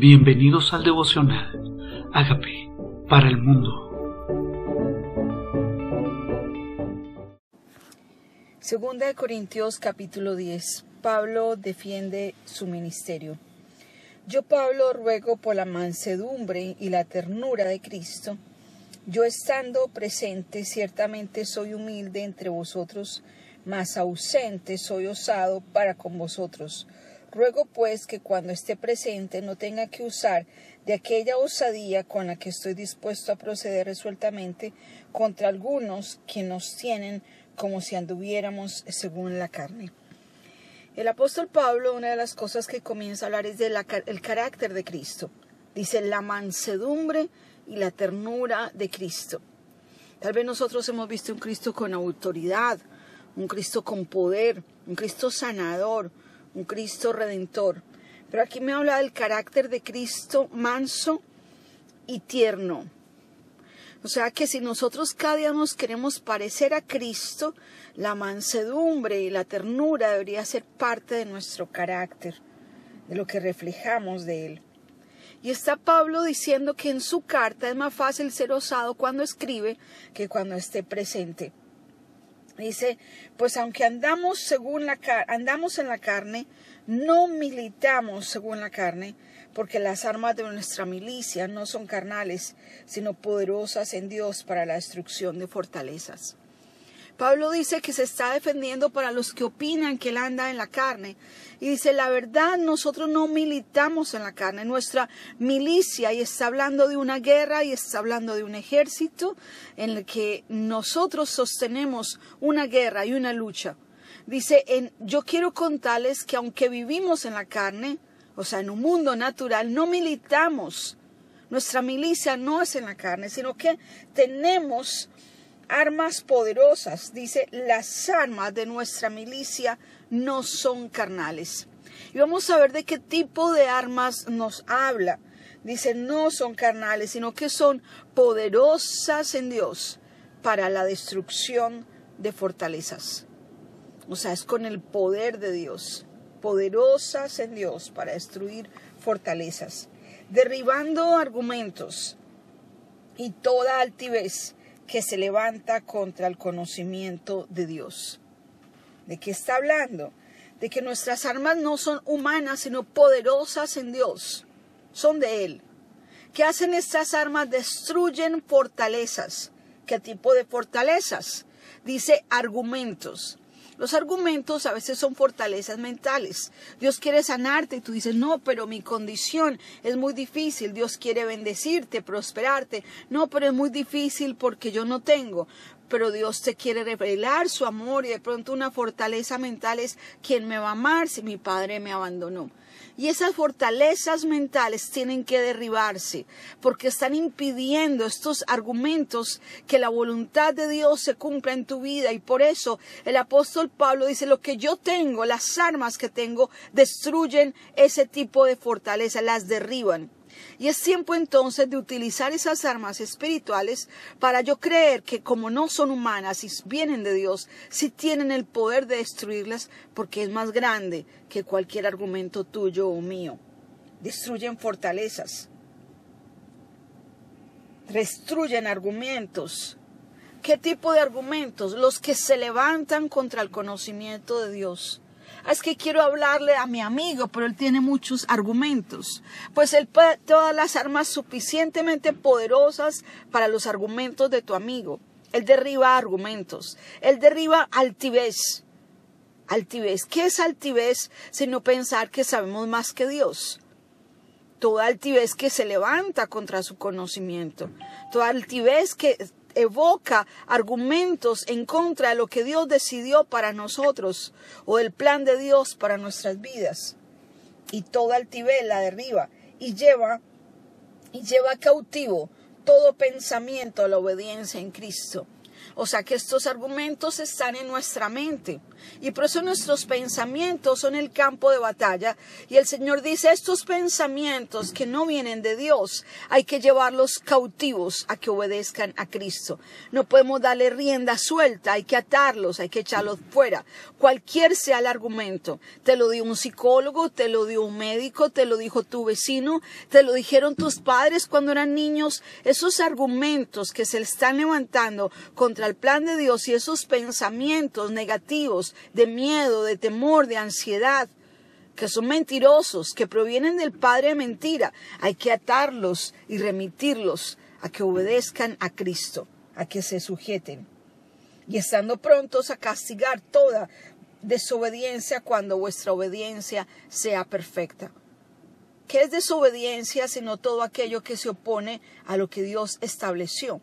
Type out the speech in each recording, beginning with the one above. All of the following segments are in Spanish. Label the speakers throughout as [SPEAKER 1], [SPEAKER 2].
[SPEAKER 1] Bienvenidos al devocional. Hágame para el mundo.
[SPEAKER 2] Segunda de Corintios capítulo 10. Pablo defiende su ministerio. Yo Pablo ruego por la mansedumbre y la ternura de Cristo. Yo estando presente ciertamente soy humilde entre vosotros, mas ausente soy osado para con vosotros Ruego pues que cuando esté presente no tenga que usar de aquella osadía con la que estoy dispuesto a proceder resueltamente contra algunos que nos tienen como si anduviéramos según la carne. El apóstol Pablo, una de las cosas que comienza a hablar es del carácter de Cristo. Dice la mansedumbre y la ternura de Cristo. Tal vez nosotros hemos visto un Cristo con autoridad, un Cristo con poder, un Cristo sanador, un Cristo redentor. Pero aquí me habla del carácter de Cristo manso y tierno. O sea que si nosotros cada día nos queremos parecer a Cristo, la mansedumbre y la ternura debería ser parte de nuestro carácter, de lo que reflejamos de Él. Y está Pablo diciendo que en su carta es más fácil ser osado cuando escribe que cuando esté presente. Dice, pues aunque andamos según la andamos en la carne, no militamos según la carne, porque las armas de nuestra milicia no son carnales, sino poderosas en Dios para la destrucción de fortalezas. Pablo dice que se está defendiendo para los que opinan que él anda en la carne. Y dice, la verdad, nosotros no militamos en la carne. Nuestra milicia, y está hablando de una guerra, y está hablando de un ejército en el que nosotros sostenemos una guerra y una lucha. Dice, en, yo quiero contarles que aunque vivimos en la carne, o sea, en un mundo natural, no militamos. Nuestra milicia no es en la carne, sino que tenemos armas poderosas. Dice, las armas de nuestra milicia no son carnales. Y vamos a ver de qué tipo de armas nos habla. Dice, no son carnales, sino que son poderosas en Dios para la destrucción de fortalezas. O sea, es con el poder de Dios, poderosas en Dios para destruir fortalezas, derribando argumentos y toda altivez que se levanta contra el conocimiento de Dios. ¿De qué está hablando? De que nuestras armas no son humanas, sino poderosas en Dios. Son de Él. ¿Qué hacen estas armas? Destruyen fortalezas. ¿Qué tipo de fortalezas? Dice argumentos. Los argumentos a veces son fortalezas mentales. Dios quiere sanarte y tú dices, no, pero mi condición es muy difícil. Dios quiere bendecirte, prosperarte. No, pero es muy difícil porque yo no tengo pero Dios te quiere revelar su amor y de pronto una fortaleza mental es quién me va a amar si mi padre me abandonó. Y esas fortalezas mentales tienen que derribarse porque están impidiendo estos argumentos que la voluntad de Dios se cumpla en tu vida. Y por eso el apóstol Pablo dice, lo que yo tengo, las armas que tengo, destruyen ese tipo de fortaleza, las derriban. Y es tiempo entonces de utilizar esas armas espirituales para yo creer que como no son humanas y vienen de Dios, sí tienen el poder de destruirlas porque es más grande que cualquier argumento tuyo o mío. Destruyen fortalezas. Destruyen argumentos. ¿Qué tipo de argumentos? Los que se levantan contra el conocimiento de Dios es que quiero hablarle a mi amigo, pero él tiene muchos argumentos. Pues él puede todas las armas suficientemente poderosas para los argumentos de tu amigo. Él derriba argumentos. Él derriba altivez. Altivez. ¿Qué es altivez sino pensar que sabemos más que Dios? Toda altivez que se levanta contra su conocimiento. Toda altivez que evoca argumentos en contra de lo que Dios decidió para nosotros o el plan de Dios para nuestras vidas. Y toda altivez la derriba y lleva y lleva cautivo todo pensamiento a la obediencia en Cristo. O sea que estos argumentos están en nuestra mente. Y por eso nuestros pensamientos son el campo de batalla. Y el Señor dice, estos pensamientos que no vienen de Dios, hay que llevarlos cautivos a que obedezcan a Cristo. No podemos darle rienda suelta, hay que atarlos, hay que echarlos fuera. Cualquier sea el argumento. Te lo dio un psicólogo, te lo dio un médico, te lo dijo tu vecino, te lo dijeron tus padres cuando eran niños. Esos argumentos que se están levantando contra el plan de Dios y esos pensamientos negativos de miedo, de temor, de ansiedad, que son mentirosos, que provienen del Padre de mentira, hay que atarlos y remitirlos a que obedezcan a Cristo, a que se sujeten. Y estando prontos a castigar toda desobediencia cuando vuestra obediencia sea perfecta. ¿Qué es desobediencia sino todo aquello que se opone a lo que Dios estableció?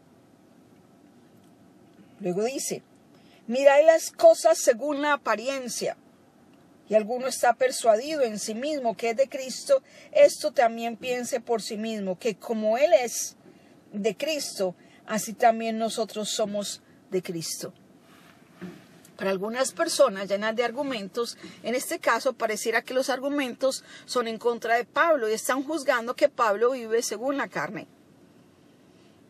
[SPEAKER 2] Luego dice, mirad las cosas según la apariencia. Y alguno está persuadido en sí mismo que es de Cristo, esto también piense por sí mismo, que como Él es de Cristo, así también nosotros somos de Cristo. Para algunas personas llenas de argumentos, en este caso pareciera que los argumentos son en contra de Pablo y están juzgando que Pablo vive según la carne.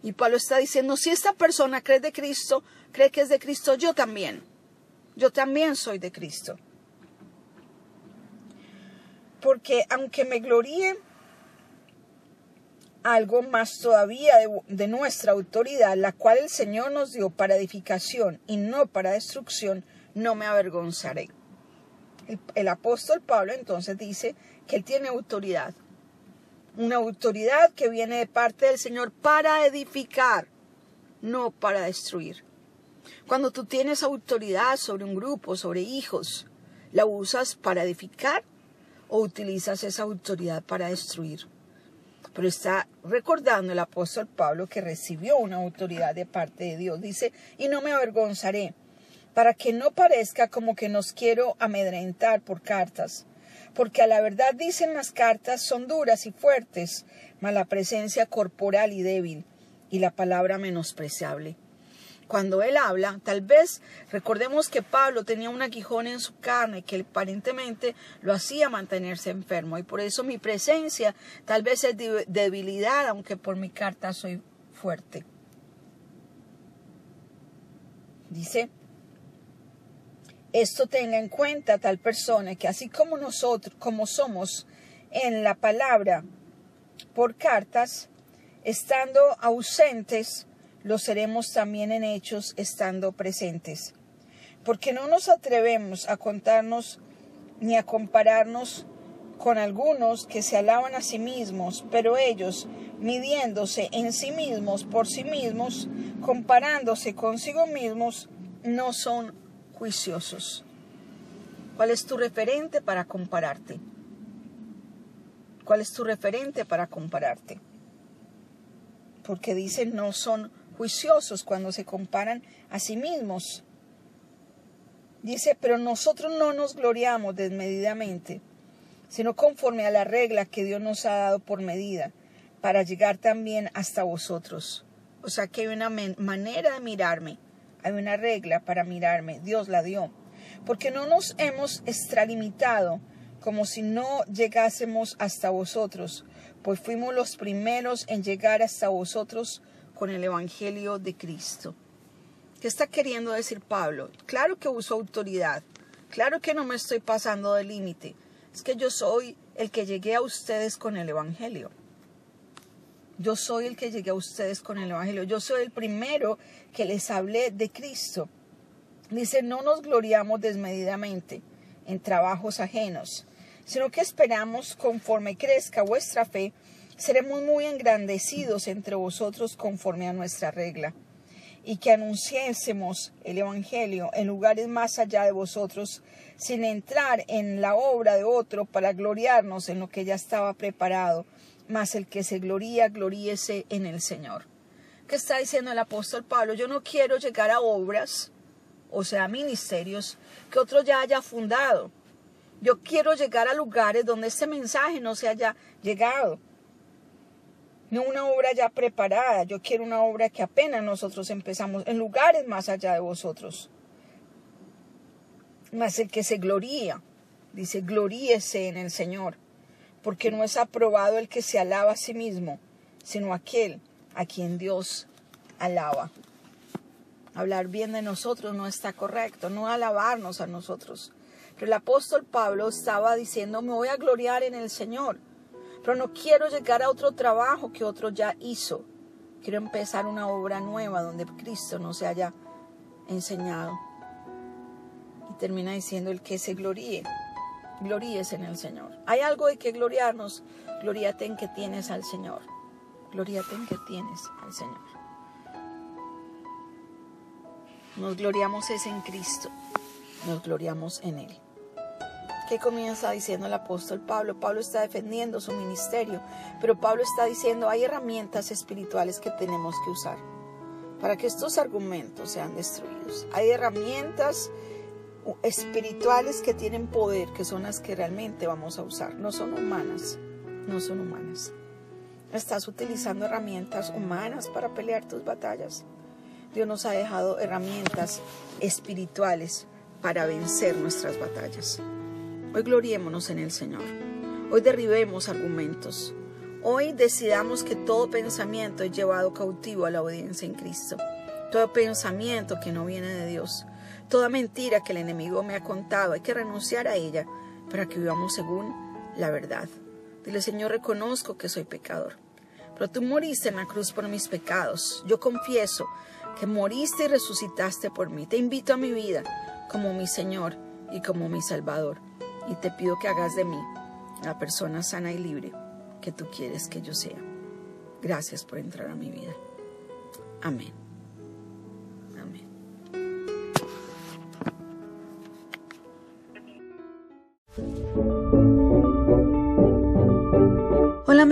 [SPEAKER 2] Y Pablo está diciendo, si esta persona cree de Cristo, cree que es de Cristo, yo también. Yo también soy de Cristo. Porque aunque me gloríe algo más todavía de, nuestra autoridad, la cual el Señor nos dio para edificación y no para destrucción, no me avergonzaré. el apóstol Pablo entonces dice que él tiene autoridad, una autoridad que viene de parte del Señor para edificar, no para destruir. Cuando tú tienes autoridad sobre un grupo, sobre hijos, ¿la usas para edificar o utilizas esa autoridad para destruir? Pero está recordando el apóstol Pablo que recibió una autoridad de parte de Dios. Dice, y no me avergonzaré, para que no parezca como que nos quiero amedrentar por cartas porque a la verdad dicen las cartas son duras y fuertes, mas la presencia corporal y débil, y la palabra menospreciable. Cuando él habla, tal vez recordemos que Pablo tenía un aguijón en su carne que aparentemente lo hacía mantenerse enfermo, y por eso mi presencia tal vez es debilidad, aunque por mi carta soy fuerte. Dice, esto tenga en cuenta tal persona que así como nosotros, como somos en la palabra por cartas, estando ausentes, lo seremos también en hechos estando presentes. Porque no nos atrevemos a contarnos ni a compararnos con algunos que se alaban a sí mismos, pero ellos, midiéndose en sí mismos por sí mismos, comparándose consigo mismos, no son juiciosos. ¿Cuál es tu referente para compararte? ¿Cuál es tu referente para compararte? Porque dicen no son juiciosos cuando se comparan a sí mismos. Dice, pero nosotros no nos gloriamos desmedidamente, sino conforme a la regla que Dios nos ha dado por medida, para llegar también hasta vosotros. O sea que hay una manera de mirarme hay una regla para mirarme, Dios la dio. Porque no nos hemos extralimitado como si no llegásemos hasta vosotros, pues fuimos los primeros en llegar hasta vosotros con el Evangelio de Cristo. ¿Qué está queriendo decir Pablo? Claro que uso autoridad, claro que no me estoy pasando del límite, es que yo soy el que llegué a ustedes con el Evangelio. Yo soy el que llegué a ustedes con el Evangelio. Yo soy el primero que les hablé de Cristo. Dice, no nos gloriamos desmedidamente en trabajos ajenos, sino que esperamos conforme crezca vuestra fe, seremos muy engrandecidos entre vosotros conforme a nuestra regla, y que anunciésemos el Evangelio en lugares más allá de vosotros, sin entrar en la obra de otro para gloriarnos en lo que ya estaba preparado mas el que se gloría, gloríese en el Señor. ¿Qué está diciendo el apóstol Pablo? Yo no quiero llegar a obras, o sea, ministerios, que otro ya haya fundado. Yo quiero llegar a lugares donde este mensaje no se haya llegado. No una obra ya preparada, yo quiero una obra que apenas nosotros empezamos, en lugares más allá de vosotros. Mas el que se gloría, dice, gloríese en el Señor, porque no es aprobado el que se alaba a sí mismo, sino aquel a quien Dios alaba. Hablar bien de nosotros no está correcto, no alabarnos a nosotros. Pero el apóstol Pablo estaba diciendo, me voy a gloriar en el Señor, pero no quiero llegar a otro trabajo que otro ya hizo. Quiero empezar una obra nueva donde Cristo no se haya enseñado. Y termina diciendo el que se gloríe, gloríes en el Señor. Hay algo de que gloriarnos, gloríate en que tienes al Señor. Gloríate en que tienes al Señor. Nos gloriamos es en Cristo, nos gloriamos en Él. ¿Qué comienza diciendo el apóstol Pablo? Pablo está defendiendo su ministerio, pero Pablo está diciendo hay herramientas espirituales que tenemos que usar para que estos argumentos sean destruidos. Hay herramientas espirituales que tienen poder, que son las que realmente vamos a usar. No son humanas, no son humanas. ¿Estás utilizando herramientas humanas para pelear tus batallas? Dios nos ha dejado herramientas espirituales para vencer nuestras batallas. Hoy gloriémonos en el Señor. Hoy derribemos argumentos. Hoy decidamos que todo pensamiento es llevado cautivo a la obediencia en Cristo. Todo pensamiento que no viene de Dios. Toda mentira que el enemigo me ha contado, hay que renunciar a ella para que vivamos según la verdad. Dile, Señor, reconozco que soy pecador, pero tú moriste en la cruz por mis pecados. Yo confieso que moriste y resucitaste por mí. Te invito a mi vida como mi Señor y como mi Salvador. Y te pido que hagas de mí la persona sana y libre que tú quieres que yo sea. Gracias por entrar a mi vida. Amén.